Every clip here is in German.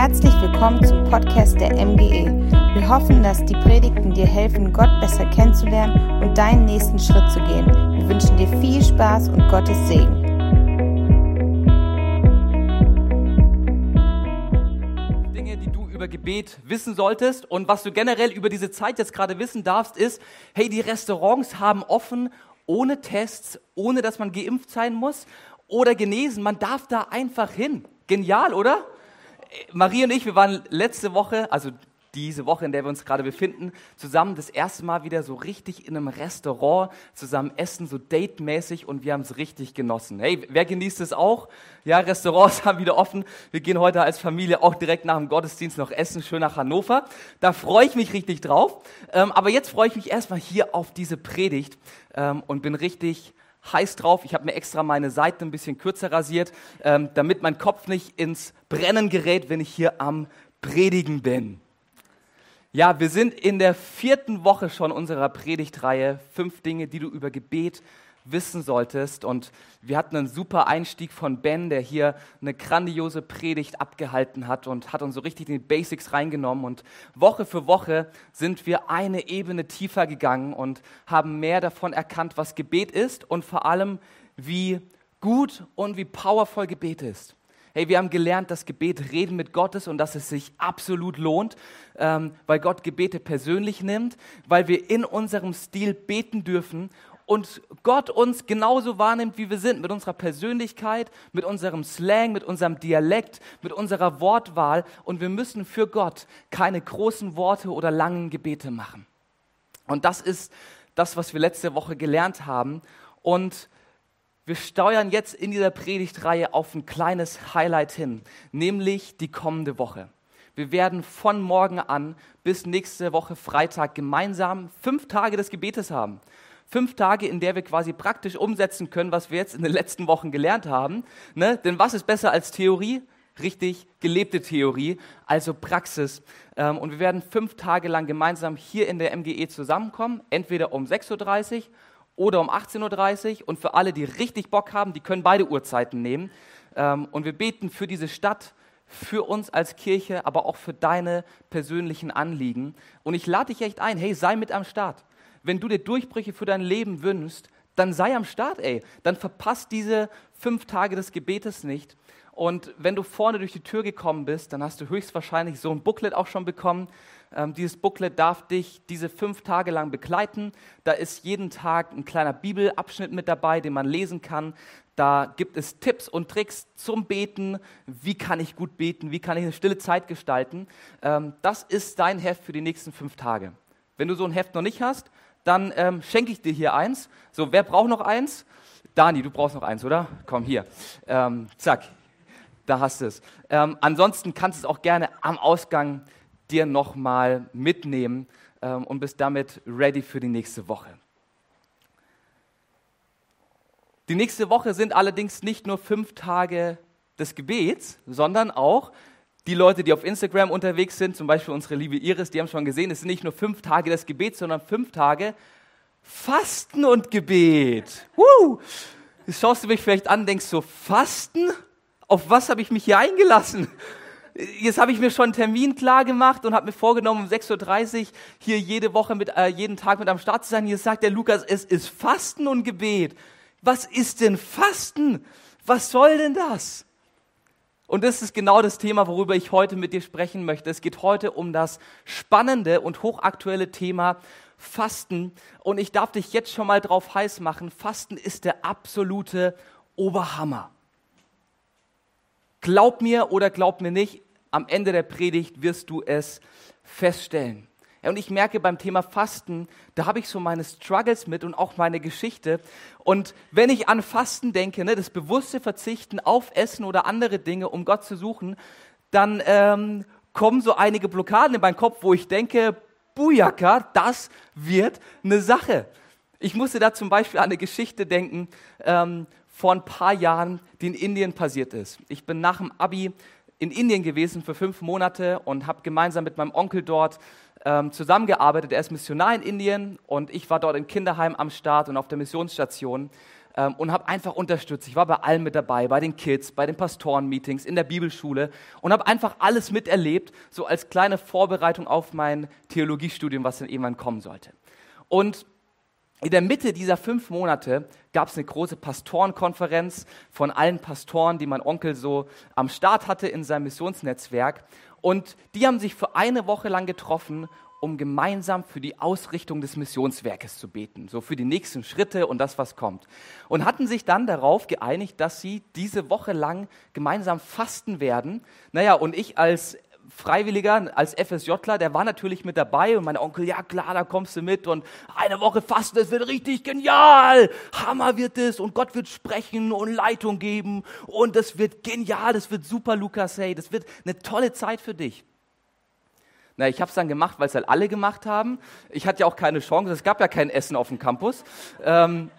Herzlich willkommen zum Podcast der MGE. Wir hoffen, dass die Predigten dir helfen, Gott besser kennenzulernen und deinen nächsten Schritt zu gehen. Wir wünschen dir viel Spaß und Gottes Segen. Dinge, die du über Gebet wissen solltest und was du generell über diese Zeit jetzt gerade wissen darfst, ist, hey, die Restaurants haben offen, ohne Tests, ohne dass man geimpft sein muss oder genesen. Man darf da einfach hin. Genial, oder? Marie und ich, wir waren letzte Woche, also diese Woche, in der wir uns gerade befinden, zusammen das erste Mal wieder so richtig in einem Restaurant zusammen essen, so datemäßig und wir haben es richtig genossen. Hey, wer genießt es auch? Ja, Restaurants haben wieder offen. Wir gehen heute als Familie auch direkt nach dem Gottesdienst noch essen, schön nach Hannover. Da freue ich mich richtig drauf. Ähm, aber jetzt freue ich mich erstmal hier auf diese Predigt ähm, und bin richtig heiß drauf. Ich habe mir extra meine Seiten ein bisschen kürzer rasiert, ähm, damit mein Kopf nicht ins Brennen gerät, wenn ich hier am Predigen bin. Ja, wir sind in der vierten Woche schon unserer Predigtreihe. Fünf Dinge, die du über Gebet wissen solltest. Und wir hatten einen super Einstieg von Ben, der hier eine grandiose Predigt abgehalten hat und hat uns so richtig in die Basics reingenommen. Und Woche für Woche sind wir eine Ebene tiefer gegangen und haben mehr davon erkannt, was Gebet ist und vor allem, wie gut und wie powervoll Gebet ist. Hey, wir haben gelernt, dass Gebet reden mit Gott ist und dass es sich absolut lohnt, ähm, weil Gott Gebete persönlich nimmt, weil wir in unserem Stil beten dürfen und Gott uns genauso wahrnimmt, wie wir sind, mit unserer Persönlichkeit, mit unserem Slang, mit unserem Dialekt, mit unserer Wortwahl. Und wir müssen für Gott keine großen Worte oder langen Gebete machen. Und das ist das, was wir letzte Woche gelernt haben. Und wir steuern jetzt in dieser Predigtreihe auf ein kleines Highlight hin, nämlich die kommende Woche. Wir werden von morgen an bis nächste Woche Freitag gemeinsam fünf Tage des Gebetes haben fünf Tage, in der wir quasi praktisch umsetzen können, was wir jetzt in den letzten Wochen gelernt haben. Ne? Denn was ist besser als Theorie? Richtig gelebte Theorie, also Praxis. Ähm, und wir werden fünf Tage lang gemeinsam hier in der MGE zusammenkommen, entweder um 6.30 Uhr oder um 18.30 Uhr. Und für alle, die richtig Bock haben, die können beide Uhrzeiten nehmen. Ähm, und wir beten für diese Stadt, für uns als Kirche, aber auch für deine persönlichen Anliegen. Und ich lade dich echt ein, hey, sei mit am Start wenn du dir Durchbrüche für dein Leben wünschst, dann sei am Start, ey. Dann verpasst diese fünf Tage des Gebetes nicht. Und wenn du vorne durch die Tür gekommen bist, dann hast du höchstwahrscheinlich so ein Booklet auch schon bekommen. Ähm, dieses Booklet darf dich diese fünf Tage lang begleiten. Da ist jeden Tag ein kleiner Bibelabschnitt mit dabei, den man lesen kann. Da gibt es Tipps und Tricks zum Beten. Wie kann ich gut beten? Wie kann ich eine stille Zeit gestalten? Ähm, das ist dein Heft für die nächsten fünf Tage. Wenn du so ein Heft noch nicht hast, dann ähm, schenke ich dir hier eins. So, wer braucht noch eins? Dani, du brauchst noch eins, oder? Komm hier. Ähm, zack, da hast du es. Ähm, ansonsten kannst du es auch gerne am Ausgang dir nochmal mitnehmen ähm, und bist damit ready für die nächste Woche. Die nächste Woche sind allerdings nicht nur fünf Tage des Gebets, sondern auch die Leute, die auf Instagram unterwegs sind, zum Beispiel unsere liebe Iris, die haben schon gesehen, es sind nicht nur fünf Tage des Gebets, sondern fünf Tage Fasten und Gebet. Woo! Jetzt schaust du mich vielleicht an, denkst so, Fasten? Auf was habe ich mich hier eingelassen? Jetzt habe ich mir schon einen Termin klar gemacht und habe mir vorgenommen, um 6.30 Uhr hier jede Woche mit, äh, jeden Tag mit am Start zu sein. Hier sagt der Lukas, es ist Fasten und Gebet. Was ist denn Fasten? Was soll denn das? Und das ist genau das Thema, worüber ich heute mit dir sprechen möchte. Es geht heute um das spannende und hochaktuelle Thema Fasten. Und ich darf dich jetzt schon mal drauf heiß machen. Fasten ist der absolute Oberhammer. Glaub mir oder glaub mir nicht, am Ende der Predigt wirst du es feststellen. Und ich merke beim Thema Fasten, da habe ich so meine Struggles mit und auch meine Geschichte. Und wenn ich an Fasten denke, ne, das bewusste Verzichten auf Essen oder andere Dinge, um Gott zu suchen, dann ähm, kommen so einige Blockaden in meinen Kopf, wo ich denke, Bujaka, das wird eine Sache. Ich musste da zum Beispiel an eine Geschichte denken ähm, vor ein paar Jahren, die in Indien passiert ist. Ich bin nach dem Abi in Indien gewesen für fünf Monate und habe gemeinsam mit meinem Onkel dort ähm, zusammengearbeitet. Er ist Missionar in Indien und ich war dort im Kinderheim am Start und auf der Missionsstation. ähm, und habe einfach unterstützt. Ich war bei allem mit dabei, bei den Kids, bei den Pastorenmeetings, in der Bibelschule und habe einfach alles miterlebt, so als kleine Vorbereitung auf mein Theologiestudium, was dann irgendwann kommen sollte. Und in der Mitte dieser fünf Monate gab es eine große Pastorenkonferenz von allen Pastoren, die mein Onkel so am Start hatte in seinem Missionsnetzwerk. Und die haben sich für eine Woche lang getroffen um gemeinsam für die Ausrichtung des Missionswerkes zu beten, so für die nächsten Schritte und das, was kommt. Und hatten sich dann darauf geeinigt, dass sie diese Woche lang gemeinsam fasten werden. Naja, und ich als Freiwilliger, als FSJler, der war natürlich mit dabei und mein Onkel, ja klar, da kommst du mit und eine Woche fasten, das wird richtig genial. Hammer wird es und Gott wird sprechen und Leitung geben und das wird genial, das wird super, Lukas, hey, das wird eine tolle Zeit für dich. Na, ich habe es dann gemacht, weil es halt alle gemacht haben. Ich hatte ja auch keine Chance. Es gab ja kein Essen auf dem Campus. Ähm,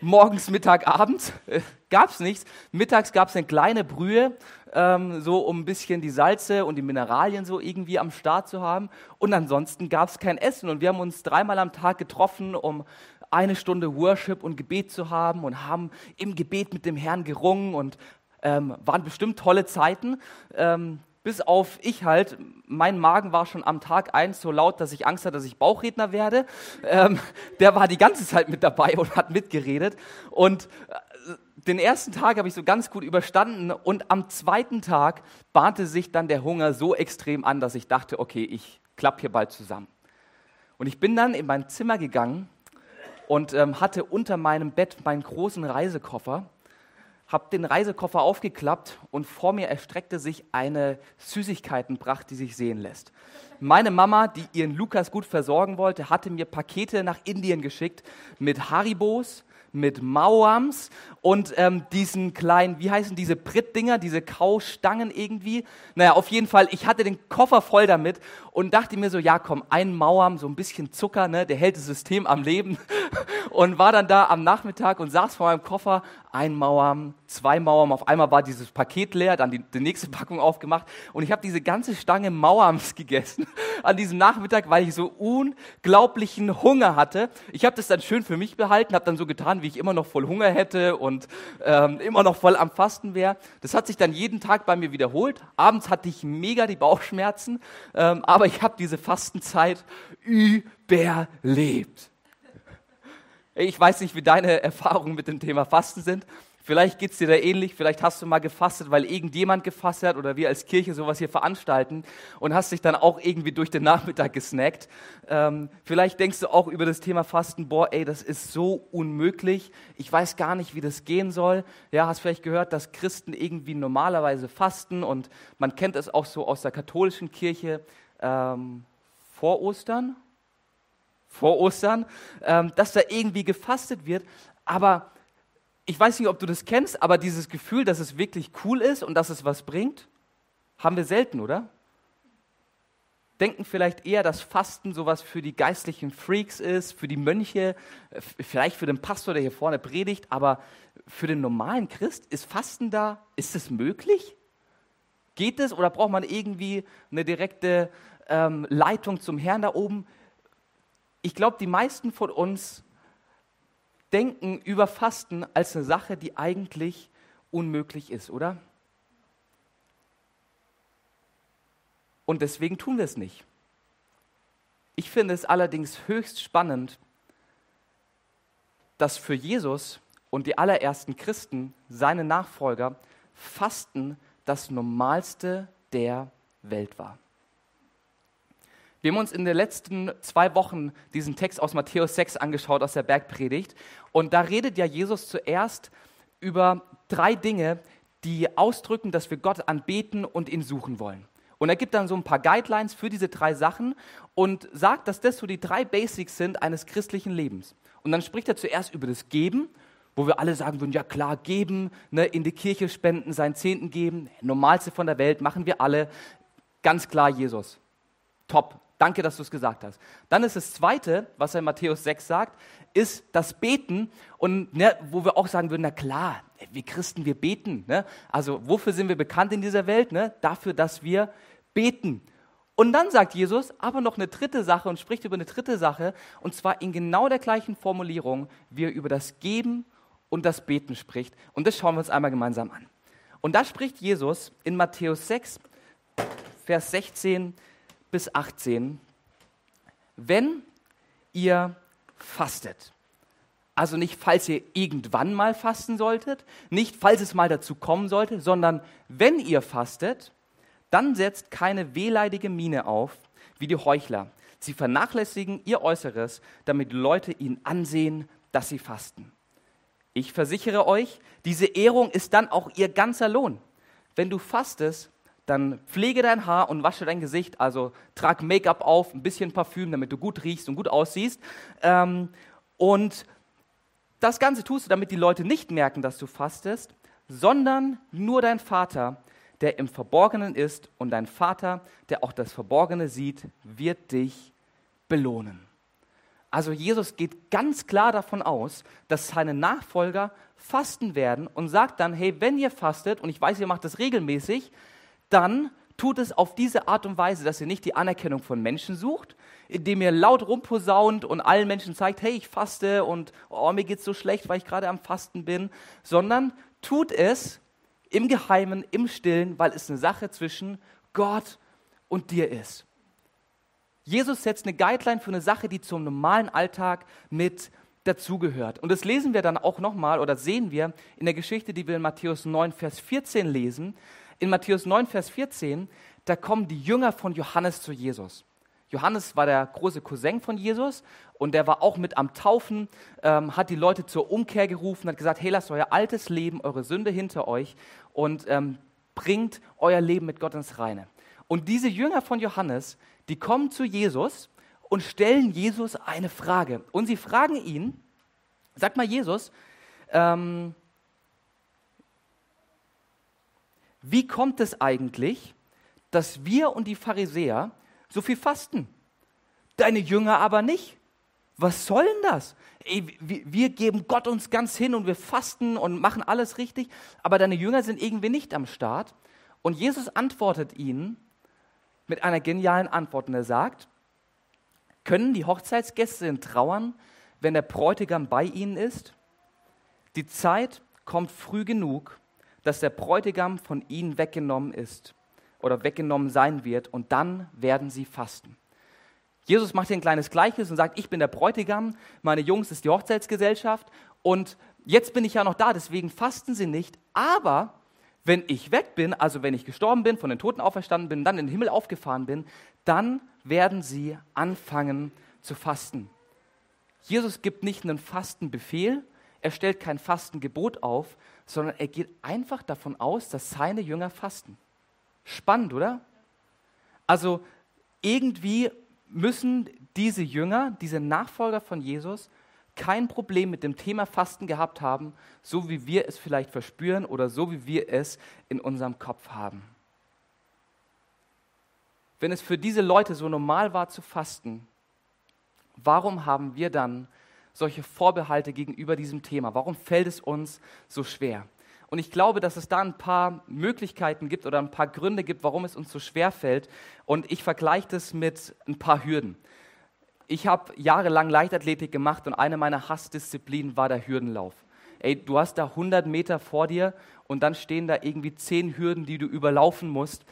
morgens, Mittag, abends äh, gab es nichts. Mittags gab es eine kleine Brühe, ähm, so um ein bisschen die Salze und die Mineralien so irgendwie am Start zu haben. Und ansonsten gab es kein Essen. Und wir haben uns dreimal am Tag getroffen, um eine Stunde Worship und Gebet zu haben und haben im Gebet mit dem Herrn gerungen und ähm, waren bestimmt tolle Zeiten. Ähm, bis auf ich halt, mein Magen war schon am Tag eins so laut, dass ich Angst hatte, dass ich Bauchredner werde. Ähm, der war die ganze Zeit mit dabei und hat mitgeredet. Und äh, den ersten Tag habe ich so ganz gut überstanden und am zweiten Tag bahnte sich dann der Hunger so extrem an, dass ich dachte, okay, ich klappe hier bald zusammen. Und ich bin dann in mein Zimmer gegangen und ähm, hatte unter meinem Bett meinen großen Reisekoffer habe den Reisekoffer aufgeklappt und vor mir erstreckte sich eine Süßigkeitenpracht, die sich sehen lässt. Meine Mama, die ihren Lukas gut versorgen wollte, hatte mir Pakete nach Indien geschickt mit Haribos, mit Mauams und ähm, diesen kleinen, wie heißen diese Prittdinger, diese Kaustangen irgendwie. Naja, auf jeden Fall, ich hatte den Koffer voll damit und dachte mir so, ja komm, ein Mauam, so ein bisschen Zucker, ne, der hält das System am Leben. Und war dann da am Nachmittag und saß vor meinem Koffer, ein Mauam, zwei Mauern, auf einmal war dieses Paket leer, dann die, die nächste Packung aufgemacht und ich habe diese ganze Stange Mauams gegessen an diesem Nachmittag, weil ich so unglaublichen Hunger hatte. Ich habe das dann schön für mich behalten, habe dann so getan, wie ich immer noch voll Hunger hätte und ähm, immer noch voll am Fasten wäre. Das hat sich dann jeden Tag bei mir wiederholt. Abends hatte ich mega die Bauchschmerzen, ähm, aber ich habe diese Fastenzeit überlebt. Ich weiß nicht, wie deine Erfahrungen mit dem Thema Fasten sind. Vielleicht geht es dir da ähnlich, vielleicht hast du mal gefastet, weil irgendjemand gefastet hat oder wir als Kirche sowas hier veranstalten und hast dich dann auch irgendwie durch den Nachmittag gesnackt. Ähm, vielleicht denkst du auch über das Thema Fasten, boah, ey, das ist so unmöglich, ich weiß gar nicht, wie das gehen soll. Ja, hast vielleicht gehört, dass Christen irgendwie normalerweise fasten und man kennt es auch so aus der katholischen Kirche ähm, vor Ostern vor Ostern, ähm, dass da irgendwie gefastet wird. Aber ich weiß nicht, ob du das kennst, aber dieses Gefühl, dass es wirklich cool ist und dass es was bringt, haben wir selten, oder? Denken vielleicht eher, dass Fasten sowas für die geistlichen Freaks ist, für die Mönche, vielleicht für den Pastor, der hier vorne predigt, aber für den normalen Christ ist Fasten da, ist es möglich? Geht es oder braucht man irgendwie eine direkte ähm, Leitung zum Herrn da oben? ich glaube, die meisten von uns denken über Fasten als eine Sache, die eigentlich unmöglich ist, oder? Und deswegen tun wir es nicht. Ich finde es allerdings höchst spannend, dass für Jesus und die allerersten Christen, seine Nachfolger, Fasten das Normalste der Welt war. Wir haben uns in den letzten zwei Wochen diesen Text aus Matthäus 6 angeschaut, aus der Bergpredigt. Und da redet ja Jesus zuerst über drei Dinge, die ausdrücken, dass wir Gott anbeten und ihn suchen wollen. Und er gibt dann so ein paar Guidelines für diese drei Sachen und sagt, dass das so die drei Basics sind eines christlichen Lebens. Und dann spricht er zuerst über das Geben, wo wir alle sagen würden, ja klar, geben, ne, in die Kirche spenden, seinen Zehnten geben, normalste von der Welt, machen wir alle. Ganz klar Jesus. Top, Danke, dass du es gesagt hast. Dann ist das Zweite, was er in Matthäus 6 sagt, ist das Beten. Und ne, wo wir auch sagen würden, na klar, wir Christen, wir beten. Ne? Also wofür sind wir bekannt in dieser Welt? Ne? Dafür, dass wir beten. Und dann sagt Jesus aber noch eine dritte Sache und spricht über eine dritte Sache, und zwar in genau der gleichen Formulierung, wie er über das Geben und das Beten spricht. Und das schauen wir uns einmal gemeinsam an. Und da spricht Jesus in Matthäus 6, Vers 16 bis 18, wenn ihr fastet. Also nicht, falls ihr irgendwann mal fasten solltet, nicht, falls es mal dazu kommen sollte, sondern wenn ihr fastet, dann setzt keine wehleidige Miene auf wie die Heuchler. Sie vernachlässigen ihr Äußeres, damit Leute ihnen ansehen, dass sie fasten. Ich versichere euch, diese Ehrung ist dann auch ihr ganzer Lohn. Wenn du fastest, dann pflege dein Haar und wasche dein Gesicht, also trag Make-up auf, ein bisschen Parfüm, damit du gut riechst und gut aussiehst. Ähm, und das Ganze tust du, damit die Leute nicht merken, dass du fastest, sondern nur dein Vater, der im Verborgenen ist, und dein Vater, der auch das Verborgene sieht, wird dich belohnen. Also Jesus geht ganz klar davon aus, dass seine Nachfolger fasten werden und sagt dann, hey, wenn ihr fastet, und ich weiß, ihr macht das regelmäßig, dann tut es auf diese Art und Weise, dass ihr nicht die Anerkennung von Menschen sucht, indem ihr laut rumposaunt und allen Menschen zeigt, hey, ich faste und oh, mir geht's so schlecht, weil ich gerade am Fasten bin, sondern tut es im Geheimen, im Stillen, weil es eine Sache zwischen Gott und dir ist. Jesus setzt eine Guideline für eine Sache, die zum normalen Alltag mit dazugehört. Und das lesen wir dann auch nochmal oder sehen wir in der Geschichte, die wir in Matthäus 9, Vers 14 lesen. In Matthäus 9, Vers 14, da kommen die Jünger von Johannes zu Jesus. Johannes war der große Cousin von Jesus und der war auch mit am Taufen, ähm, hat die Leute zur Umkehr gerufen, hat gesagt, hey, lasst euer altes Leben, eure Sünde hinter euch und ähm, bringt euer Leben mit Gott ins Reine. Und diese Jünger von Johannes, die kommen zu Jesus und stellen Jesus eine Frage. Und sie fragen ihn, sag mal Jesus, ähm, wie kommt es eigentlich, dass wir und die Pharisäer so viel fasten, deine Jünger aber nicht? Was soll denn das? Ey, wir geben Gott uns ganz hin und wir fasten und machen alles richtig, aber deine Jünger sind irgendwie nicht am Start. Und Jesus antwortet ihnen, mit einer genialen Antwort. Und er sagt, können die Hochzeitsgäste trauern, wenn der Bräutigam bei ihnen ist? Die Zeit kommt früh genug, dass der Bräutigam von ihnen weggenommen ist oder weggenommen sein wird und dann werden sie fasten. Jesus macht hier ein kleines Gleichnis und sagt, ich bin der Bräutigam, meine Jungs ist die Hochzeitsgesellschaft und jetzt bin ich ja noch da, deswegen fasten sie nicht, aber wenn ich weg bin, also wenn ich gestorben bin, von den Toten auferstanden bin, dann in den Himmel aufgefahren bin, dann werden sie anfangen zu fasten. Jesus gibt nicht einen Fastenbefehl, er stellt kein Fastengebot auf, sondern er geht einfach davon aus, dass seine Jünger fasten. Spannend, oder? Also irgendwie müssen diese Jünger, diese Nachfolger von Jesus, kein Problem mit dem Thema Fasten gehabt haben, so wie wir es vielleicht verspüren oder so wie wir es in unserem Kopf haben. Wenn es für diese Leute so normal war zu fasten, warum haben wir dann solche Vorbehalte gegenüber diesem Thema? Warum fällt es uns so schwer? Und ich glaube, dass es da ein paar Möglichkeiten gibt oder ein paar Gründe gibt, warum es uns so schwer fällt. Und ich vergleiche das mit ein paar Hürden ich habe jahrelang Leichtathletik gemacht und eine meiner Hassdisziplinen war der Hürdenlauf. Ey, du hast da 100 Meter vor dir und dann stehen da irgendwie 10 Hürden, die du überlaufen musst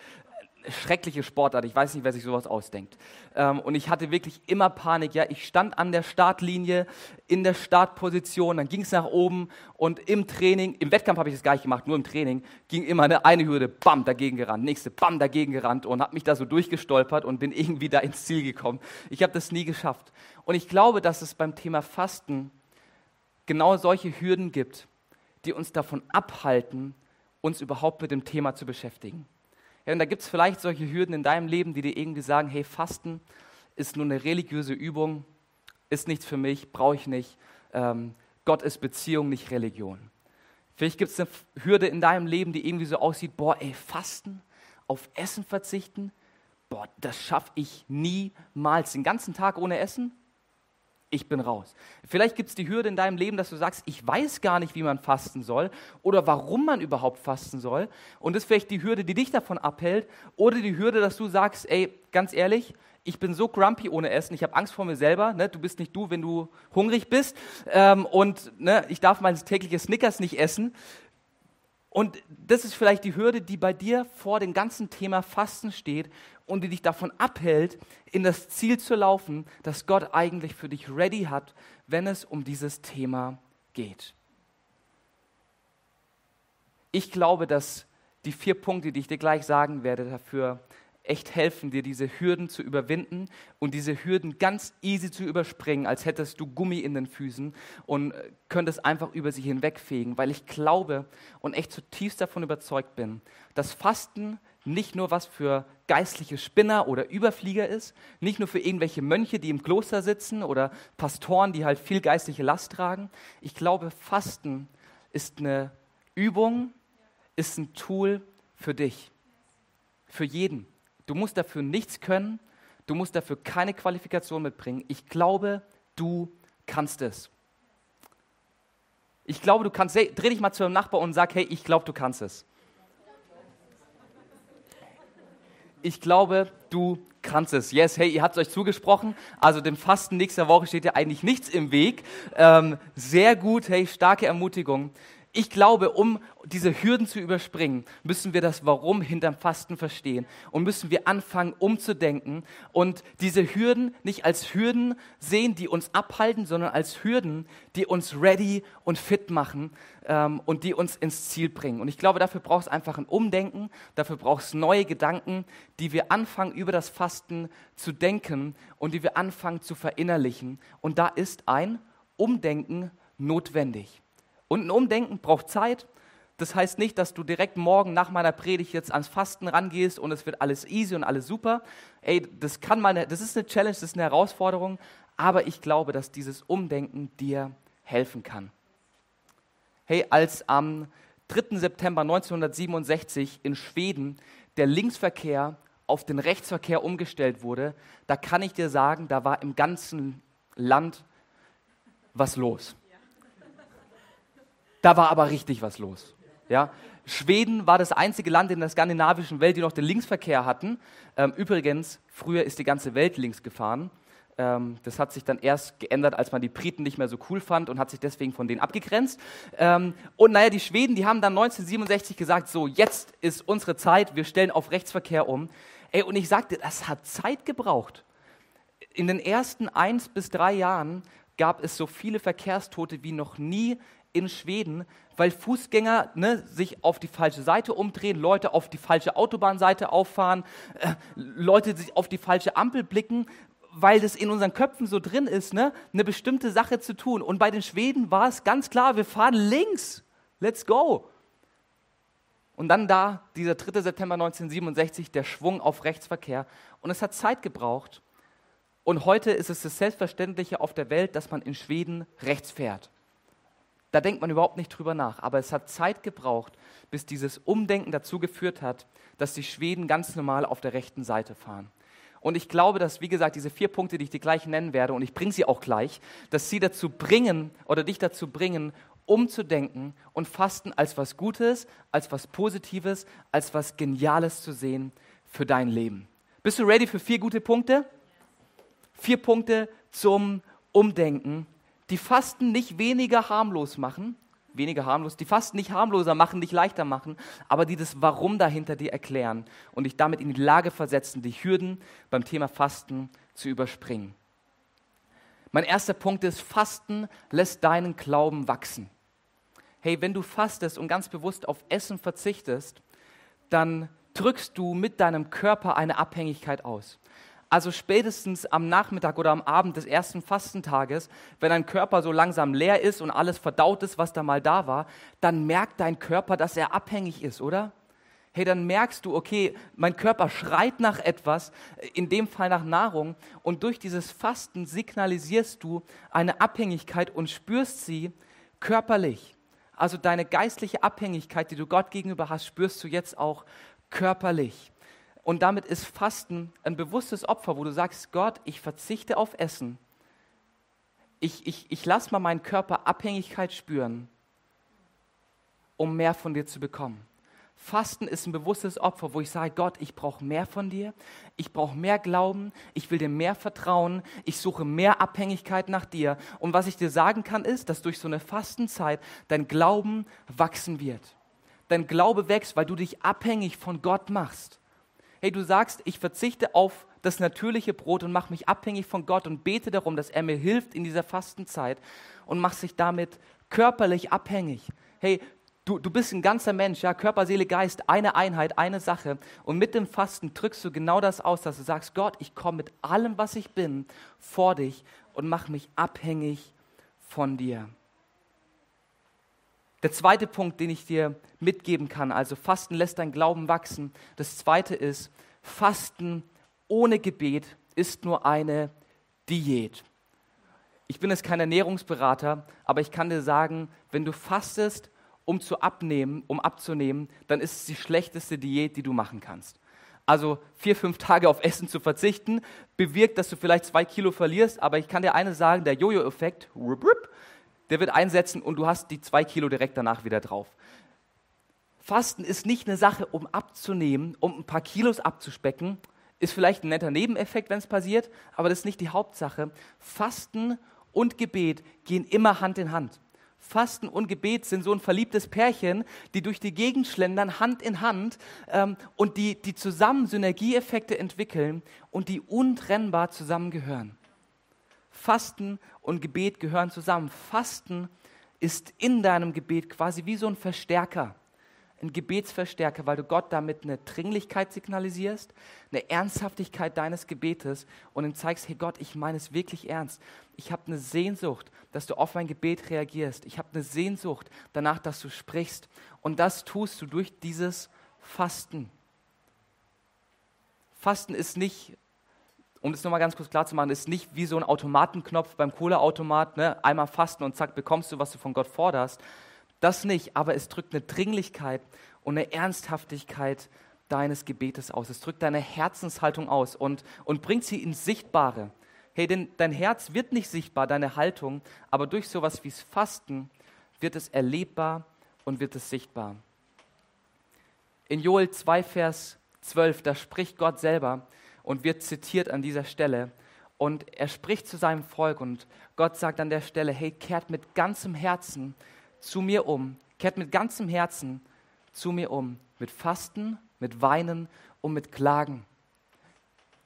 schreckliche Sportart. Ich weiß nicht, wer sich sowas ausdenkt. Ähm, und ich hatte wirklich immer Panik. Ja, ich stand an der Startlinie in der Startposition, dann ging es nach oben und im Training, im Wettkampf habe ich das gar nicht gemacht, nur im Training ging immer eine, eine Hürde, bam dagegen gerannt, nächste, bam dagegen gerannt und habe mich da so durchgestolpert und bin irgendwie da ins Ziel gekommen. Ich habe das nie geschafft. Und ich glaube, dass es beim Thema Fasten genau solche Hürden gibt, die uns davon abhalten, uns überhaupt mit dem Thema zu beschäftigen. Ja, und da gibt es vielleicht solche Hürden in deinem Leben, die dir irgendwie sagen, hey, Fasten ist nur eine religiöse Übung, ist nichts für mich, brauche ich nicht. Ähm, Gott ist Beziehung, nicht Religion. Vielleicht gibt es eine Hürde in deinem Leben, die irgendwie so aussieht, boah, ey, Fasten, auf Essen verzichten, boah, das schaffe ich niemals. Den ganzen Tag ohne Essen? Ich bin raus. Vielleicht gibt es die Hürde in deinem Leben, dass du sagst, ich weiß gar nicht, wie man fasten soll oder warum man überhaupt fasten soll. Und das ist vielleicht die Hürde, die dich davon abhält. Oder die Hürde, dass du sagst, ey, ganz ehrlich, ich bin so grumpy ohne Essen, ich habe Angst vor mir selber. Ne? Du bist nicht du, wenn du hungrig bist. Ähm, und ne, ich darf mein tägliches Snickers nicht essen. Und das ist vielleicht die Hürde, die bei dir vor dem ganzen Thema Fasten steht und die dich davon abhält, in das Ziel zu laufen, das Gott eigentlich für dich ready hat, wenn es um dieses Thema geht. Ich glaube, dass die vier Punkte, die ich dir gleich sagen werde, dafür echt helfen, dir diese Hürden zu überwinden und diese Hürden ganz easy zu überspringen, als hättest du Gummi in den Füßen und könntest einfach über sie hinwegfegen, weil ich glaube und echt zutiefst davon überzeugt bin, dass Fasten nicht nur was für geistliche Spinner oder Überflieger ist, nicht nur für irgendwelche Mönche, die im Kloster sitzen oder Pastoren, die halt viel geistliche Last tragen. Ich glaube, Fasten ist eine Übung, ist ein Tool für dich, für jeden. Du musst dafür nichts können, du musst dafür keine Qualifikation mitbringen. Ich glaube, du kannst es. Ich glaube, du kannst. Hey, dreh dich mal zu deinem Nachbar und sag, hey, ich glaube, du kannst es. ich glaube, du kannst es. Yes, hey, ihr habt es euch zugesprochen. Also dem Fasten nächster Woche steht ja eigentlich nichts im Weg. Ähm, sehr gut, hey, starke Ermutigung. Ich glaube, um diese Hürden zu überspringen, müssen wir das Warum hinterm Fasten verstehen und müssen wir anfangen, umzudenken und diese Hürden nicht als Hürden sehen, die uns abhalten, sondern als Hürden, die uns ready und fit machen ähm, und die uns ins Ziel bringen. Und ich glaube, dafür braucht es einfach ein Umdenken, dafür braucht es neue Gedanken, die wir anfangen, über das Fasten zu denken und die wir anfangen zu verinnerlichen. Und da ist ein Umdenken notwendig. Und ein Umdenken braucht Zeit. Das heißt nicht, dass du direkt morgen nach meiner Predigt jetzt ans Fasten rangehst und es wird alles easy und alles super. Ey, das kann mal, das ist eine Challenge, das ist eine Herausforderung, aber ich glaube, dass dieses Umdenken dir helfen kann. Hey, als am 3. September 1967 in Schweden der Linksverkehr auf den Rechtsverkehr umgestellt wurde, da kann ich dir sagen, da war im ganzen Land was los. Da war aber richtig was los. Ja? Schweden war das einzige Land in der skandinavischen Welt, die noch den Linksverkehr hatten. Ähm, übrigens, früher ist die ganze Welt links gefahren. Ähm, das hat sich dann erst geändert, als man die Briten nicht mehr so cool fand und hat sich deswegen von denen abgegrenzt. Ähm, und naja, die Schweden, die haben dann 1967 gesagt, so, jetzt ist unsere Zeit, wir stellen auf Rechtsverkehr um. Ey, und ich sagte, das hat Zeit gebraucht. In den ersten eins bis drei Jahren gab es so viele Verkehrstote wie noch nie in Schweden, weil Fußgänger ne, sich auf die falsche Seite umdrehen, Leute auf die falsche Autobahnseite auffahren, äh, Leute sich auf die falsche Ampel blicken, weil das in unseren Köpfen so drin ist, ne, eine bestimmte Sache zu tun. Und bei den Schweden war es ganz klar, wir fahren links. Let's go. Und dann da, dieser 3. September 1967, der Schwung auf Rechtsverkehr. Und es hat Zeit gebraucht. Und heute ist es das Selbstverständliche auf der Welt, dass man in Schweden rechts fährt. Da denkt man überhaupt nicht drüber nach. Aber es hat Zeit gebraucht, bis dieses Umdenken dazu geführt hat, dass die Schweden ganz normal auf der rechten Seite fahren. Und ich glaube, dass, wie gesagt, diese vier Punkte, die ich dir gleich nennen werde, und ich bringe sie auch gleich, dass sie dazu bringen oder dich dazu bringen, umzudenken und Fasten als was Gutes, als was Positives, als was Geniales zu sehen für dein Leben. Bist du ready für vier gute Punkte? Vier Punkte zum Umdenken die Fasten nicht weniger harmlos machen, weniger harmlos, die Fasten nicht harmloser machen, nicht leichter machen, aber die das Warum dahinter dir erklären und dich damit in die Lage versetzen, die Hürden beim Thema Fasten zu überspringen. Mein erster Punkt ist, Fasten lässt deinen Glauben wachsen. Hey, wenn du fastest und ganz bewusst auf Essen verzichtest, dann drückst du mit deinem Körper eine Abhängigkeit aus. Also spätestens am Nachmittag oder am Abend des ersten Fastentages, wenn dein Körper so langsam leer ist und alles verdaut ist, was da mal da war, dann merkt dein Körper, dass er abhängig ist, oder? Hey, dann merkst du, okay, mein Körper schreit nach etwas, in dem Fall nach Nahrung, und durch dieses Fasten signalisierst du eine Abhängigkeit und spürst sie körperlich. Also deine geistliche Abhängigkeit, die du Gott gegenüber hast, spürst du jetzt auch körperlich. Und damit ist Fasten ein bewusstes Opfer, wo du sagst, Gott, ich verzichte auf Essen. ich, ich, ich lasse mal meinen Körper Abhängigkeit spüren, um mehr von dir zu bekommen. Fasten ist ein bewusstes Opfer, wo ich sage, Gott, ich brauche mehr von dir, ich brauche mehr Glauben, ich will dir mehr vertrauen, ich suche mehr Abhängigkeit nach dir. Und was ich dir sagen kann, ist, dass durch so eine Fastenzeit dein Glauben wachsen wird. Dein Glaube wächst, weil du dich abhängig von Gott machst. Hey, du sagst, ich verzichte auf das natürliche Brot und mache mich abhängig von Gott und bete darum, dass er mir hilft in dieser Fastenzeit und machst dich damit körperlich abhängig. Hey, Du, du bist ein ganzer Mensch, ja, Körper, Seele, Geist, eine Einheit, eine Sache. Und mit dem Fasten drückst du genau das aus, dass du sagst, Gott, ich komme mit allem, was ich bin, vor dich und mache mich abhängig von dir. Der zweite Punkt, den ich dir mitgeben kann, also Fasten lässt dein Glauben wachsen. Das zweite ist, Fasten ohne Gebet ist nur eine Diät. Ich bin jetzt kein Ernährungsberater, aber ich kann dir sagen, wenn du fastest, um zu abnehmen, um abzunehmen, dann ist es die schlechteste Diät, die du machen kannst. Also vier, fünf Tage auf Essen zu verzichten, bewirkt, dass du vielleicht zwei Kilo verlierst, aber ich kann dir eines sagen, der Jojo-Effekt, der wird einsetzen und du hast die zwei Kilo direkt danach wieder drauf. Fasten ist nicht eine Sache, um abzunehmen, um ein paar Kilos abzuspecken. Ist vielleicht ein netter Nebeneffekt, wenn es passiert, aber das ist nicht die Hauptsache. Fasten und Gebet gehen immer Hand in Hand. Fasten und Gebet sind so ein verliebtes Pärchen, die durch die Gegend schlendern, Hand in Hand ähm, und die, die zusammen Synergieeffekte entwickeln und die untrennbar zusammengehören. Fasten und Gebet gehören zusammen. Fasten ist in deinem Gebet quasi wie so ein Verstärker ein Gebetsverstärker, weil du Gott damit eine Dringlichkeit signalisierst, eine Ernsthaftigkeit deines Gebetes und ihm zeigst, hey Gott, ich meine es wirklich ernst. Ich habe eine Sehnsucht, dass du auf mein Gebet reagierst. Ich habe eine Sehnsucht danach, dass du sprichst. Und das tust du durch dieses Fasten. Fasten ist nicht, um das nochmal ganz kurz klar zu machen, ist nicht wie so ein Automatenknopf beim Kohleautomat, ne? einmal fasten und zack, bekommst du, was du von Gott forderst, das nicht, aber es drückt eine Dringlichkeit und eine Ernsthaftigkeit deines Gebetes aus. Es drückt deine Herzenshaltung aus und, und bringt sie ins Sichtbare. Hey, denn dein Herz wird nicht sichtbar, deine Haltung, aber durch sowas wie das Fasten wird es erlebbar und wird es sichtbar. In Joel 2, Vers 12, da spricht Gott selber und wird zitiert an dieser Stelle. Und er spricht zu seinem Volk und Gott sagt an der Stelle, hey, kehrt mit ganzem Herzen zu mir um, kehrt mit ganzem Herzen zu mir um, mit Fasten, mit Weinen und mit Klagen.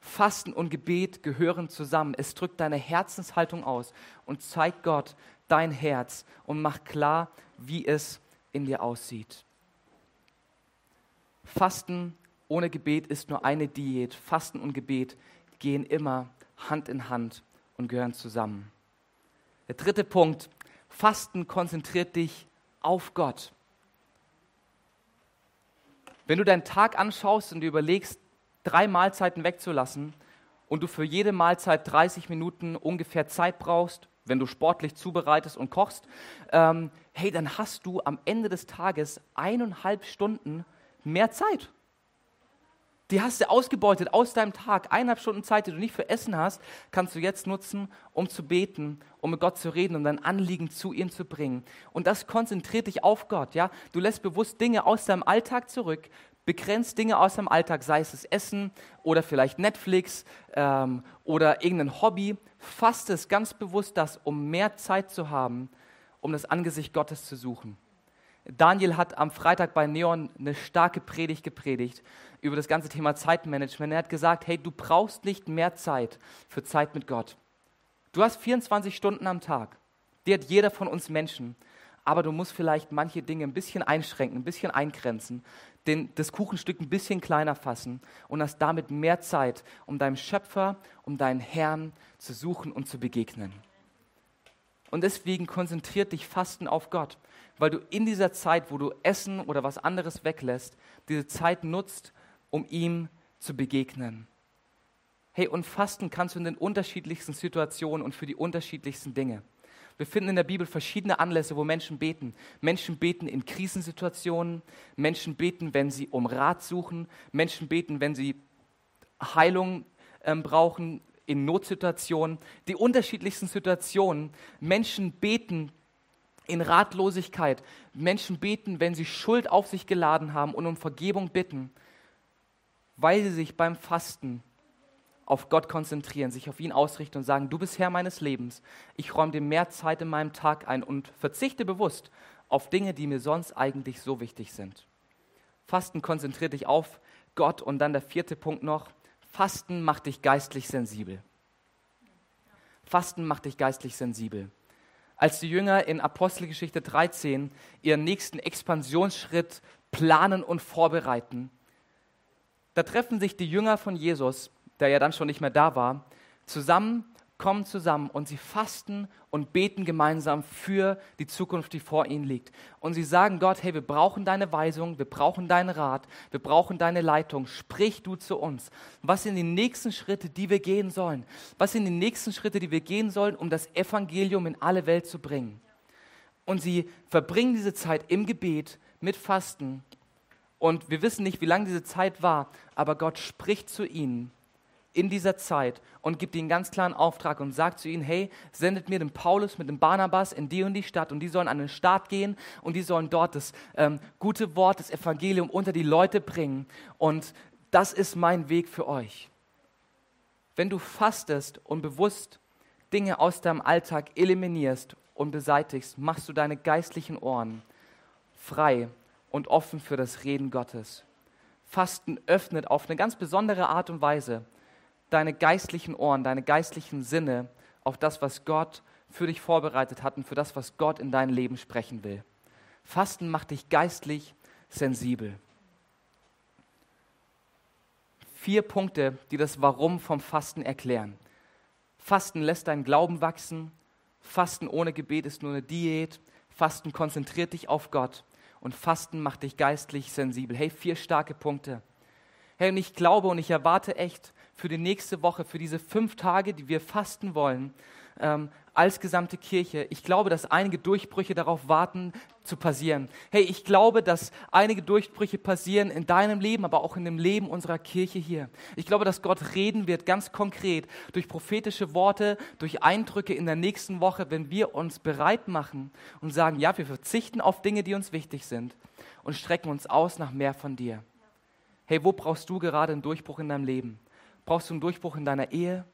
Fasten und Gebet gehören zusammen. Es drückt deine Herzenshaltung aus und zeigt Gott dein Herz und macht klar, wie es in dir aussieht. Fasten ohne Gebet ist nur eine Diät. Fasten und Gebet gehen immer Hand in Hand und gehören zusammen. Der dritte Punkt Fasten konzentriert dich auf Gott. Wenn du deinen Tag anschaust und dir überlegst, drei Mahlzeiten wegzulassen und du für jede Mahlzeit 30 Minuten ungefähr Zeit brauchst, wenn du sportlich zubereitest und kochst, ähm, hey, dann hast du am Ende des Tages eineinhalb Stunden mehr Zeit. Die hast du ausgebeutet aus deinem Tag. Eineinhalb Stunden Zeit, die du nicht für Essen hast, kannst du jetzt nutzen, um zu beten, um mit Gott zu reden, um dein Anliegen zu ihm zu bringen. Und das konzentriert dich auf Gott. Ja? Du lässt bewusst Dinge aus deinem Alltag zurück, begrenzt Dinge aus deinem Alltag, sei es das Essen oder vielleicht Netflix ähm, oder irgendein Hobby. Fasst es ganz bewusst das, um mehr Zeit zu haben, um das Angesicht Gottes zu suchen. Daniel hat am Freitag bei Neon eine starke Predigt gepredigt über das ganze Thema Zeitmanagement. Er hat gesagt, hey, du brauchst nicht mehr Zeit für Zeit mit Gott. Du hast 24 Stunden am Tag. Die hat jeder von uns Menschen. Aber du musst vielleicht manche Dinge ein bisschen einschränken, ein bisschen eingrenzen, den, das Kuchenstück ein bisschen kleiner fassen und hast damit mehr Zeit, um deinem Schöpfer, um deinen Herrn zu suchen und zu begegnen. Und deswegen konzentriert dich Fasten auf Gott, weil du in dieser Zeit, wo du Essen oder was anderes weglässt, diese Zeit nutzt, um ihm zu begegnen. Hey, und Fasten kannst du in den unterschiedlichsten Situationen und für die unterschiedlichsten Dinge. Wir finden in der Bibel verschiedene Anlässe, wo Menschen beten. Menschen beten in Krisensituationen, Menschen beten, wenn sie um Rat suchen, Menschen beten, wenn sie Heilung ähm, brauchen, in Notsituationen, die unterschiedlichsten Situationen. Menschen beten in Ratlosigkeit. Menschen beten, wenn sie Schuld auf sich geladen haben und um Vergebung bitten, weil sie sich beim Fasten auf Gott konzentrieren, sich auf ihn ausrichten und sagen, du bist Herr meines Lebens, ich räume dir mehr Zeit in meinem Tag ein und verzichte bewusst auf Dinge, die mir sonst eigentlich so wichtig sind. Fasten konzentriert dich auf Gott und dann der vierte Punkt noch, Fasten macht dich geistlich sensibel. Fasten macht dich geistlich sensibel. Als die Jünger in Apostelgeschichte 13 ihren nächsten Expansionsschritt planen und vorbereiten, da treffen sich die Jünger von Jesus der ja dann schon nicht mehr da war, zusammen, kommen zusammen und sie fasten und beten gemeinsam für die Zukunft, die vor ihnen liegt. Und sie sagen Gott, hey, wir brauchen deine Weisung, wir brauchen deinen Rat, wir brauchen deine Leitung. Sprich du zu uns. Was sind die nächsten Schritte, die wir gehen sollen? Was sind die nächsten Schritte, die wir gehen sollen, um das Evangelium in alle Welt zu bringen? Und sie verbringen diese Zeit im Gebet mit Fasten. Und wir wissen nicht, wie lange diese Zeit war, aber Gott spricht zu ihnen in dieser Zeit und gibt ihnen ganz klaren Auftrag und sagt zu ihnen, hey, sendet mir den Paulus mit dem Barnabas in die und die Stadt und die sollen an den Start gehen und die sollen dort das ähm, gute Wort, das Evangelium unter die Leute bringen und das ist mein Weg für euch. Wenn du fastest und bewusst Dinge aus deinem Alltag eliminierst und beseitigst, machst du deine geistlichen Ohren frei und offen für das Reden Gottes. Fasten öffnet auf eine ganz besondere Art und Weise deine geistlichen Ohren, deine geistlichen Sinne auf das, was Gott für dich vorbereitet hat und für das, was Gott in dein Leben sprechen will. Fasten macht dich geistlich sensibel. Vier Punkte, die das Warum vom Fasten erklären. Fasten lässt deinen Glauben wachsen. Fasten ohne Gebet ist nur eine Diät. Fasten konzentriert dich auf Gott. Und Fasten macht dich geistlich sensibel. Hey, vier starke Punkte. Hey, und ich glaube und ich erwarte echt, für die nächste Woche, für diese fünf Tage, die wir fasten wollen, ähm, als gesamte Kirche. Ich glaube, dass einige Durchbrüche darauf warten zu passieren. Hey, ich glaube, dass einige Durchbrüche passieren in deinem Leben, aber auch in dem Leben unserer Kirche hier. Ich glaube, dass Gott reden wird, ganz konkret, durch prophetische Worte, durch Eindrücke in der nächsten Woche, wenn wir uns bereit machen und sagen, ja, wir verzichten auf Dinge, die uns wichtig sind und strecken uns aus nach mehr von dir. Hey, wo brauchst du gerade einen Durchbruch in deinem Leben? Brauchst du einen Durchbruch in deiner Ehe?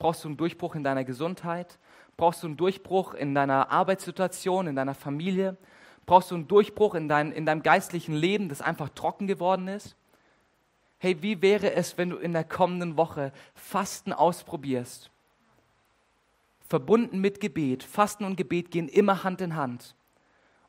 Brauchst du einen Durchbruch in deiner Gesundheit? Brauchst du einen Durchbruch in deiner Arbeitssituation, in deiner Familie? Brauchst du einen Durchbruch in, dein, in deinem geistlichen Leben, das einfach trocken geworden ist? Hey, wie wäre es, wenn du in der kommenden Woche Fasten ausprobierst? Verbunden mit Gebet. Fasten und Gebet gehen immer Hand in Hand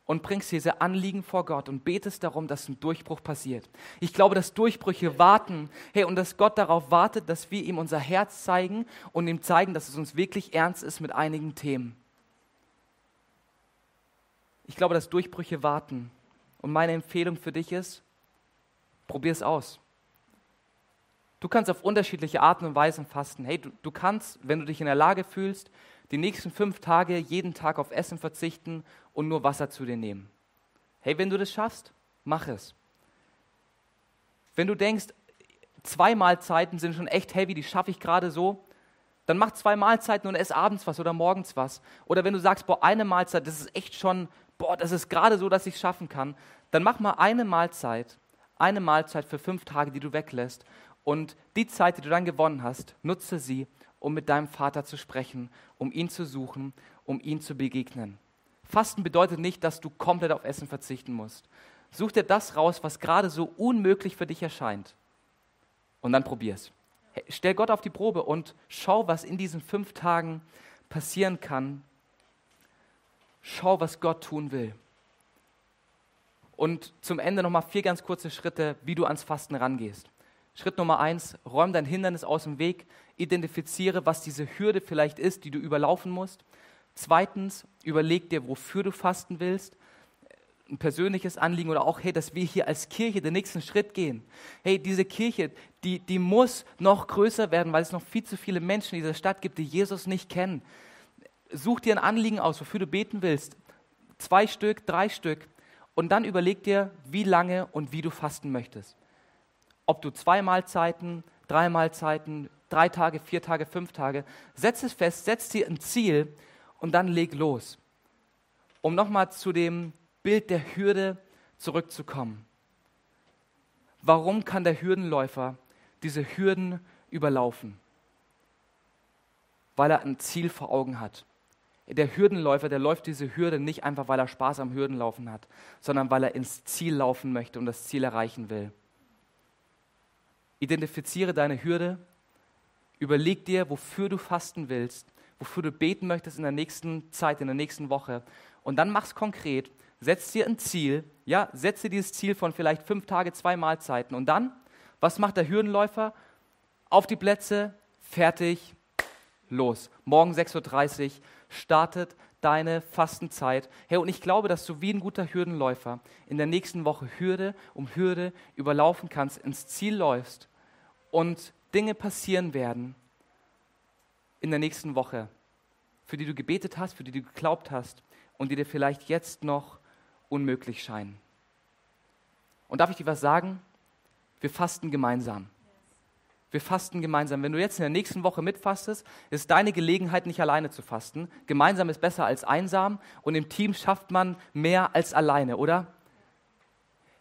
und bringst diese Anliegen vor Gott und betest darum, dass ein Durchbruch passiert. Ich glaube, dass Durchbrüche warten, hey, und dass Gott darauf wartet, dass wir ihm unser Herz zeigen und ihm zeigen, dass es uns wirklich ernst ist mit einigen Themen. Ich glaube, dass Durchbrüche warten. Und meine Empfehlung für dich ist, probier es aus. Du kannst auf unterschiedliche Arten und Weisen fasten. Hey, du, du kannst, wenn du dich in der Lage fühlst, die nächsten fünf Tage jeden Tag auf Essen verzichten und nur Wasser zu dir nehmen. Hey, wenn du das schaffst, mach es. Wenn du denkst, zwei Mahlzeiten sind schon echt heavy, die schaffe ich gerade so, dann mach zwei Mahlzeiten und ess abends was oder morgens was. Oder wenn du sagst, boah, eine Mahlzeit, das ist echt schon, boah, das ist gerade so, dass ich es schaffen kann, dann mach mal eine Mahlzeit, eine Mahlzeit für fünf Tage, die du weglässt. Und die Zeit, die du dann gewonnen hast, nutze sie, um mit deinem Vater zu sprechen, um ihn zu suchen, um ihn zu begegnen. Fasten bedeutet nicht, dass du komplett auf Essen verzichten musst. Such dir das raus, was gerade so unmöglich für dich erscheint. Und dann probier's. Stell Gott auf die Probe und schau, was in diesen fünf Tagen passieren kann. Schau, was Gott tun will. Und zum Ende nochmal vier ganz kurze Schritte, wie du ans Fasten rangehst. Schritt Nummer eins, räum dein Hindernis aus dem Weg, identifiziere, was diese Hürde vielleicht ist, die du überlaufen musst. Zweitens, überleg dir, wofür du fasten willst. Ein persönliches Anliegen oder auch, hey, dass wir hier als Kirche den nächsten Schritt gehen. Hey, diese Kirche, die, die muss noch größer werden, weil es noch viel zu viele Menschen in dieser Stadt gibt, die Jesus nicht kennen. Such dir ein Anliegen aus, wofür du beten willst. Zwei Stück, drei Stück. Und dann überleg dir, wie lange und wie du fasten möchtest ob du zwei Mahlzeiten, drei Mahlzeiten, drei Tage, vier Tage, fünf Tage. Setz es fest, setz dir ein Ziel und dann leg los. Um nochmal zu dem Bild der Hürde zurückzukommen. Warum kann der Hürdenläufer diese Hürden überlaufen? Weil er ein Ziel vor Augen hat. Der Hürdenläufer, der läuft diese Hürde nicht einfach, weil er Spaß am Hürdenlaufen hat, sondern weil er ins Ziel laufen möchte und das Ziel erreichen will. Identifiziere deine Hürde, überleg dir, wofür du fasten willst, wofür du beten möchtest in der nächsten Zeit, in der nächsten Woche. Und dann mach's konkret, setz dir ein Ziel, ja, setze dieses Ziel von vielleicht fünf Tage, zwei Mahlzeiten. Und dann, was macht der Hürdenläufer? Auf die Plätze, fertig, los. Morgen 6.30 Uhr startet deine Fastenzeit. Hey, und ich glaube, dass du wie ein guter Hürdenläufer in der nächsten Woche Hürde um Hürde überlaufen kannst, ins Ziel läufst und Dinge passieren werden in der nächsten Woche, für die du gebetet hast, für die du geglaubt hast und die dir vielleicht jetzt noch unmöglich scheinen. Und darf ich dir was sagen? Wir fasten gemeinsam. Wir fasten gemeinsam. Wenn du jetzt in der nächsten Woche mitfastest, ist deine Gelegenheit, nicht alleine zu fasten. Gemeinsam ist besser als einsam und im Team schafft man mehr als alleine, oder?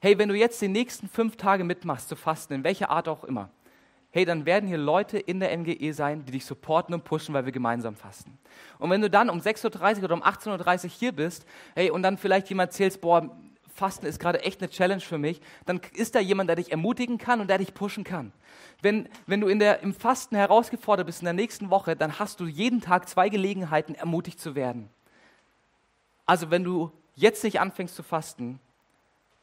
Hey, wenn du jetzt die nächsten fünf Tage mitmachst zu fasten, in welcher Art auch immer, hey, dann werden hier Leute in der MGE sein, die dich supporten und pushen, weil wir gemeinsam fasten. Und wenn du dann um 6.30 Uhr oder um 18.30 Uhr hier bist, hey, und dann vielleicht jemand erzählst, boah, Fasten ist gerade echt eine Challenge für mich, dann ist da jemand, der dich ermutigen kann und der dich pushen kann. Wenn, wenn du in der, im Fasten herausgefordert bist in der nächsten Woche, dann hast du jeden Tag zwei Gelegenheiten, ermutigt zu werden. Also wenn du jetzt nicht anfängst zu fasten,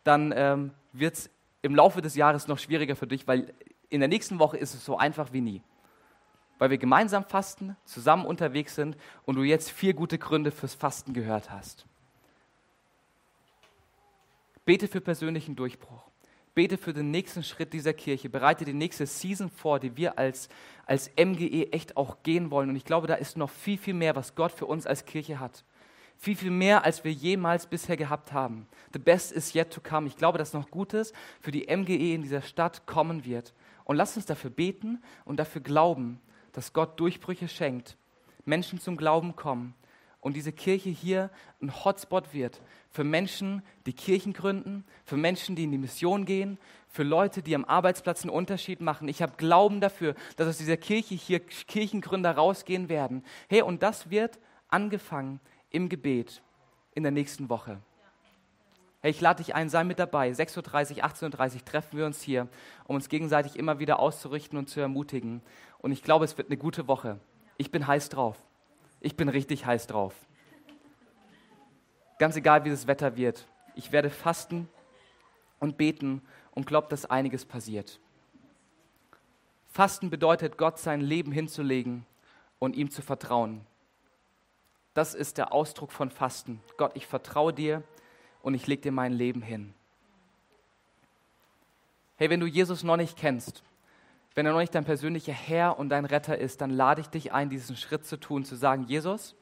dann ähm, wird es im Laufe des Jahres noch schwieriger für dich, weil in der nächsten Woche ist es so einfach wie nie. Weil wir gemeinsam fasten, zusammen unterwegs sind und du jetzt vier gute Gründe fürs Fasten gehört hast. Bete für persönlichen Durchbruch. Bete für den nächsten Schritt dieser Kirche. Bereite die nächste Season vor, die wir als, als MGE echt auch gehen wollen. Und ich glaube, da ist noch viel, viel mehr, was Gott für uns als Kirche hat. Viel, viel mehr, als wir jemals bisher gehabt haben. The best is yet to come. Ich glaube, dass noch Gutes für die MGE in dieser Stadt kommen wird. Und lass uns dafür beten und dafür glauben, dass Gott Durchbrüche schenkt, Menschen zum Glauben kommen und diese Kirche hier ein Hotspot wird für Menschen, die Kirchen gründen, für Menschen, die in die Mission gehen, für Leute, die am Arbeitsplatz einen Unterschied machen. Ich habe Glauben dafür, dass aus dieser Kirche hier Kirchengründer rausgehen werden. Hey, und das wird angefangen im Gebet in der nächsten Woche. Hey, ich lade dich ein, sei mit dabei. 6.30 Uhr, 18.30 Uhr treffen wir uns hier, um uns gegenseitig immer wieder auszurichten und zu ermutigen. Und ich glaube, es wird eine gute Woche. Ich bin heiß drauf. Ich bin richtig heiß drauf. Ganz egal, wie das Wetter wird. Ich werde fasten und beten und glaube, dass einiges passiert. Fasten bedeutet, Gott sein Leben hinzulegen und ihm zu vertrauen. Das ist der Ausdruck von Fasten. Gott, ich vertraue dir und ich lege dir mein Leben hin. Hey, wenn du Jesus noch nicht kennst, wenn er noch nicht dein persönlicher Herr und dein Retter ist, dann lade ich dich ein, diesen Schritt zu tun, zu sagen, Jesus,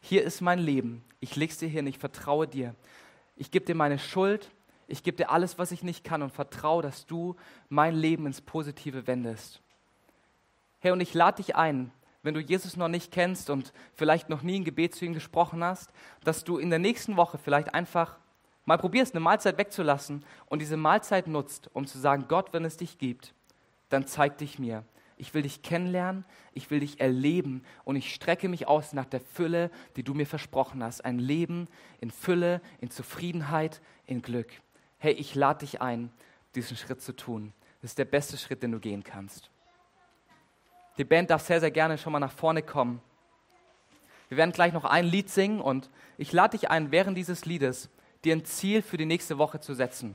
hier ist mein Leben, ich lege es dir hin, ich vertraue dir. Ich gebe dir meine Schuld, ich gebe dir alles, was ich nicht kann und vertraue, dass du mein Leben ins Positive wendest. Hey, und ich lade dich ein, wenn du Jesus noch nicht kennst und vielleicht noch nie ein Gebet zu ihm gesprochen hast, dass du in der nächsten Woche vielleicht einfach mal probierst, eine Mahlzeit wegzulassen und diese Mahlzeit nutzt, um zu sagen, Gott, wenn es dich gibt, dann zeig dich mir. Ich will dich kennenlernen, ich will dich erleben und ich strecke mich aus nach der Fülle, die du mir versprochen hast. Ein Leben in Fülle, in Zufriedenheit, in Glück. Hey, ich lade dich ein, diesen Schritt zu tun. Das ist der beste Schritt, den du gehen kannst. Die Band darf sehr, sehr gerne schon mal nach vorne kommen. Wir werden gleich noch ein Lied singen und ich lade dich ein, während dieses Liedes dir ein Ziel für die nächste Woche zu setzen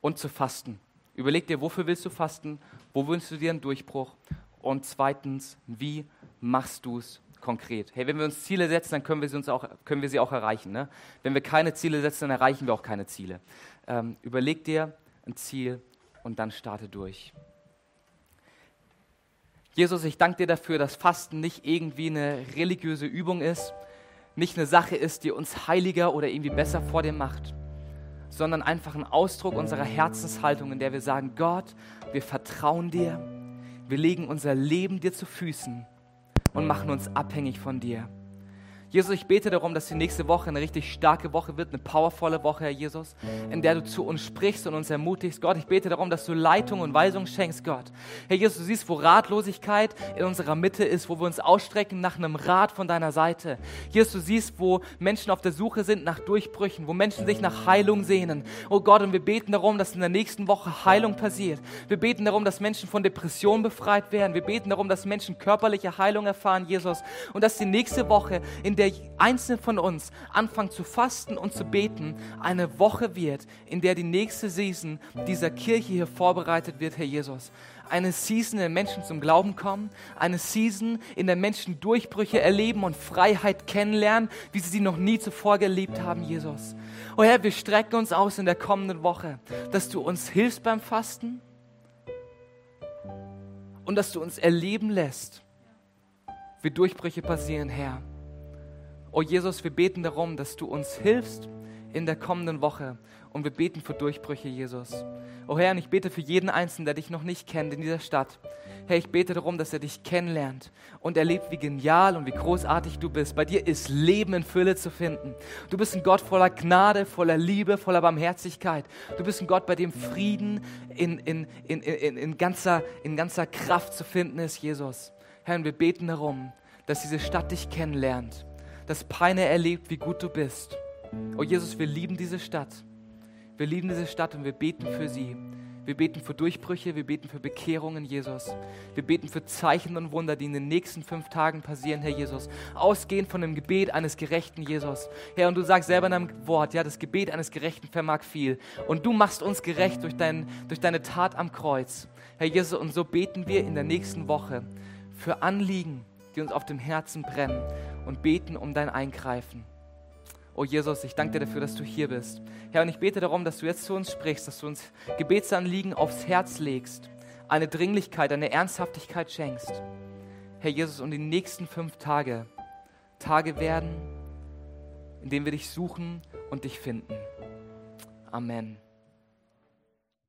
und zu fasten. Überleg dir, wofür willst du fasten? Wo wünschst du dir einen Durchbruch? Und zweitens, wie machst du es konkret? Hey, wenn wir uns Ziele setzen, dann können wir sie, uns auch, können wir sie auch erreichen. Ne? Wenn wir keine Ziele setzen, dann erreichen wir auch keine Ziele. Ähm, überleg dir ein Ziel und dann starte durch. Jesus, ich danke dir dafür, dass Fasten nicht irgendwie eine religiöse Übung ist, nicht eine Sache ist, die uns heiliger oder irgendwie besser vor dir macht, sondern einfach ein Ausdruck unserer Herzenshaltung, in der wir sagen, Gott, wir vertrauen dir, Wir legen unser Leben dir zu Füßen und machen uns abhängig von dir. Jesus, ich bete darum, dass die nächste Woche eine richtig starke Woche wird, eine powervolle Woche, Herr Jesus, in der du zu uns sprichst und uns ermutigst. Gott, ich bete darum, dass du Leitung und Weisung schenkst, Gott. Herr Jesus, du siehst, wo Ratlosigkeit in unserer Mitte ist, wo wir uns ausstrecken nach einem Rat von deiner Seite. Jesus, du siehst, wo Menschen auf der Suche sind nach Durchbrüchen, wo Menschen sich nach Heilung sehnen. Oh Gott, und wir beten darum, dass in der nächsten Woche Heilung passiert. Wir beten darum, dass Menschen von Depressionen befreit werden. Wir beten darum, dass Menschen körperliche Heilung erfahren, Jesus. Und dass die nächste Woche, in der einzelne von uns anfangen zu fasten und zu beten, eine Woche wird, in der die nächste Season dieser Kirche hier vorbereitet wird, Herr Jesus. Eine Season, in der Menschen zum Glauben kommen, eine Season, in der Menschen Durchbrüche erleben und Freiheit kennenlernen, wie sie sie noch nie zuvor gelebt haben, Jesus. Oh Herr, wir strecken uns aus in der kommenden Woche, dass du uns hilfst beim Fasten und dass du uns erleben lässt, wie Durchbrüche passieren, Herr. Oh Jesus, wir beten darum, dass du uns hilfst in der kommenden Woche. Und wir beten für Durchbrüche, Jesus. Oh Herr, und ich bete für jeden Einzelnen, der dich noch nicht kennt in dieser Stadt. Herr, ich bete darum, dass er dich kennenlernt und erlebt, wie genial und wie großartig du bist. Bei dir ist Leben in Fülle zu finden. Du bist ein Gott voller Gnade, voller Liebe, voller Barmherzigkeit. Du bist ein Gott, bei dem Frieden in, in, in, in, in, ganzer, in ganzer Kraft zu finden ist, Jesus. Herr, und wir beten darum, dass diese Stadt dich kennenlernt dass Peine erlebt, wie gut du bist. Oh Jesus, wir lieben diese Stadt. Wir lieben diese Stadt und wir beten für sie. Wir beten für Durchbrüche, wir beten für Bekehrungen, Jesus. Wir beten für Zeichen und Wunder, die in den nächsten fünf Tagen passieren, Herr Jesus. Ausgehend von dem Gebet eines gerechten Jesus. Herr, und du sagst selber in deinem Wort, ja, das Gebet eines Gerechten vermag viel. Und du machst uns gerecht durch, dein, durch deine Tat am Kreuz. Herr Jesus, und so beten wir in der nächsten Woche für Anliegen, die uns auf dem Herzen brennen und beten um dein Eingreifen. Oh Jesus, ich danke dir dafür, dass du hier bist. Herr, und ich bete darum, dass du jetzt zu uns sprichst, dass du uns Gebetsanliegen aufs Herz legst, eine Dringlichkeit, eine Ernsthaftigkeit schenkst. Herr Jesus, und die nächsten fünf Tage Tage werden, in denen wir dich suchen und dich finden. Amen.